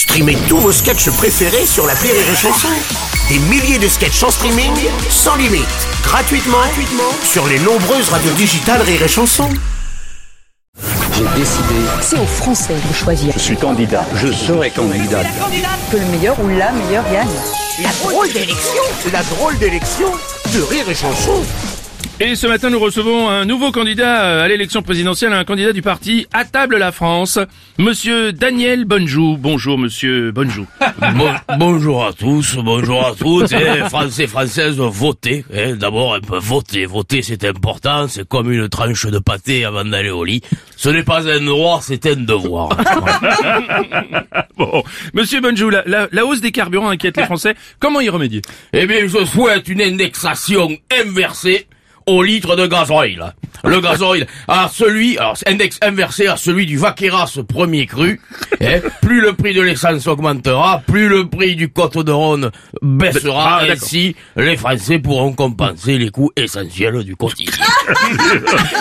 Streamez tous vos sketchs préférés sur la Rire et Chanson. Des milliers de sketchs en streaming, sans limite, gratuitement, gratuitement sur les nombreuses radios digitales Rire et Chanson. J'ai décidé, C'est aux Français de choisir. je suis candidat, je serai candidat. Que le meilleur ou la meilleure gagne. La drôle d'élection, la drôle d'élection de Rire et Chanson. Et ce matin, nous recevons un nouveau candidat euh, à l'élection présidentielle, un candidat du parti À table la France, Monsieur Daniel Bonjou. Bonjour, Monsieur Bonjou. Bon- bonjour à tous, bonjour à toutes, eh, Français, Françaises, votez. eh, D'abord, un peu voter. Voter, c'est important, c'est comme une tranche de pâté avant d'aller au lit. Ce n'est pas un droit, c'est un devoir. Bon, Monsieur Bonjou, la, la- la hausse des carburants inquiète les Français. Comment y remédier? Eh bien, je souhaite une indexation inversée au litre de gasoil. Le gasoil à celui, alors index inversé à celui du Vaqueras premier cru. eh, plus le prix de l'essence augmentera, plus le prix du Côte de Rhône baissera. Ah, ainsi, les Français pourront compenser les coûts essentiels du quotidien.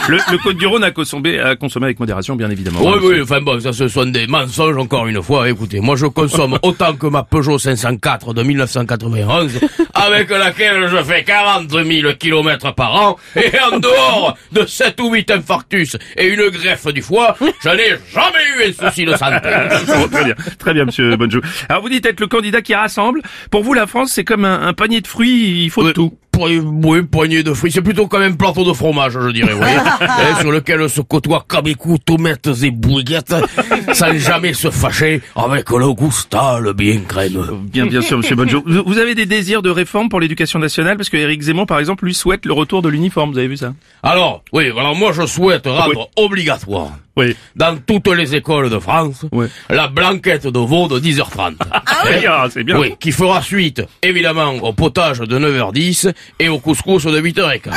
le, le Côte du Rhône a consommé, a consommé avec modération, bien évidemment. Oui, oui, enfin bon, ça ce sont des mensonges encore une fois. Écoutez, moi je consomme autant que ma Peugeot 504 de 1991, avec laquelle je fais 40 000 kilomètres par an, et en dehors de 7 ou 8 infarctus et une greffe du foie, je n'ai jamais eu un souci de santé. Bon, très bien, très bien, Monsieur Bonjou. Alors vous dites être le candidat qui rassemble. Pour vous, la France, c'est comme un, un panier de fruits, il faut de tout. Oui, poignée de fruits. C'est plutôt quand même plateau de fromage, je dirais, oui. Sur lequel se côtoient cabecou, tomates et bouillettes, sans jamais se fâcher avec le goustal bien crème. Bien, bien sûr, Monsieur Bonjou. Vous vous avez des désirs de réforme pour l'éducation nationale? Parce que Éric Zemmour, par exemple, lui souhaite le retour de l'uniforme. Vous avez vu ça? Alors, oui, alors moi je souhaite rendre obligatoire Oui. dans toutes les écoles de France la blanquette de veau de 10h30. oui Ah, c'est bien. Oui, qui fera suite, évidemment, au potage de 9h10 et au couscous de 8h15.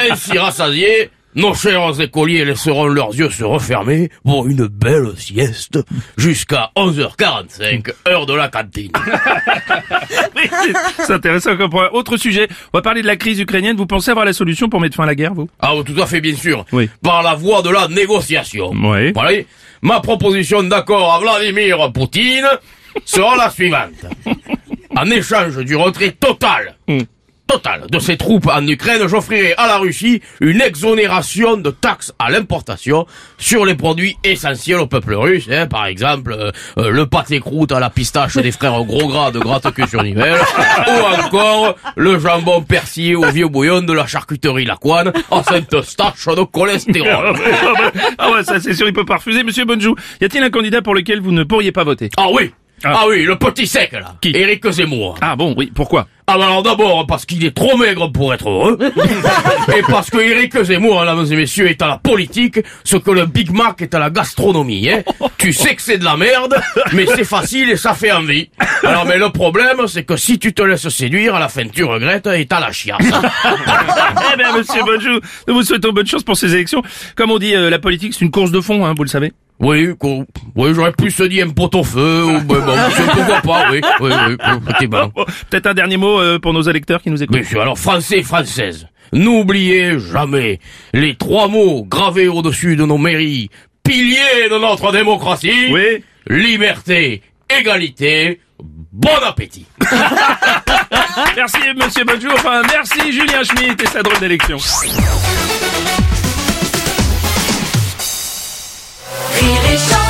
Ainsi rassasiés, nos chers écoliers laisseront leurs yeux se refermer pour une belle sieste jusqu'à 11h45, heure de la cantine. c'est intéressant comme point. Autre sujet. On va parler de la crise ukrainienne. Vous pensez avoir la solution pour mettre fin à la guerre, vous? Ah, oui, tout à fait, bien sûr. Oui. Par la voie de la négociation. Oui. Voilà. Ma proposition d'accord à Vladimir Poutine sera la suivante. En échange du retrait total, Hmm. Total de ses troupes en Ukraine, j'offrirai à la Russie une exonération de taxes à l'importation sur les produits essentiels au peuple russe, hein, par exemple euh, euh, le pâté croûte à la pistache des frères gros gras de gratte-queue sur Nivelle, ou encore le jambon persillé au vieux bouillon de la charcuterie Lacoine à cette stache de Ah cholestérol. ah ouais, ah ouais, ça c'est sûr, il peut pas refuser. Monsieur Bonjou, y a-t-il un candidat pour lequel vous ne pourriez pas voter? Ah oui Ah. ah. oui, le petit sec là Qui? Éric Zemmour Ah bon, oui, pourquoi? Ah bah alors d'abord parce qu'il est trop maigre pour être heureux Et parce que Éric Zemmour, mesdames et messieurs, est à la politique Ce que le Big Mac est à la gastronomie hein. Tu sais que c'est de la merde Mais c'est facile et ça fait envie Alors mais le problème c'est que si tu te laisses séduire À la fin tu regrettes et t'as la chiasse Eh bien, monsieur Bonjou, nous vous souhaitons bonne chance pour ces élections. Comme on dit, euh, la politique, c'est une course de fond, hein, vous le savez. Oui, qu'on- oui j'aurais plus se dire un pot au feu ou ben, bon, pourquoi pas, oui, oui, oui. Bon, Peut-être un dernier mot euh, pour nos électeurs qui nous écoutent. Monsieur, alors français, française, n'oubliez jamais les trois mots gravés au-dessus de nos mairies, piliers de notre démocratie. Oui. Liberté, égalité, bon appétit. Merci, monsieur Bonjou. Enfin, merci, Julien Schmitt et sa drôle d'élection. Rire et chanson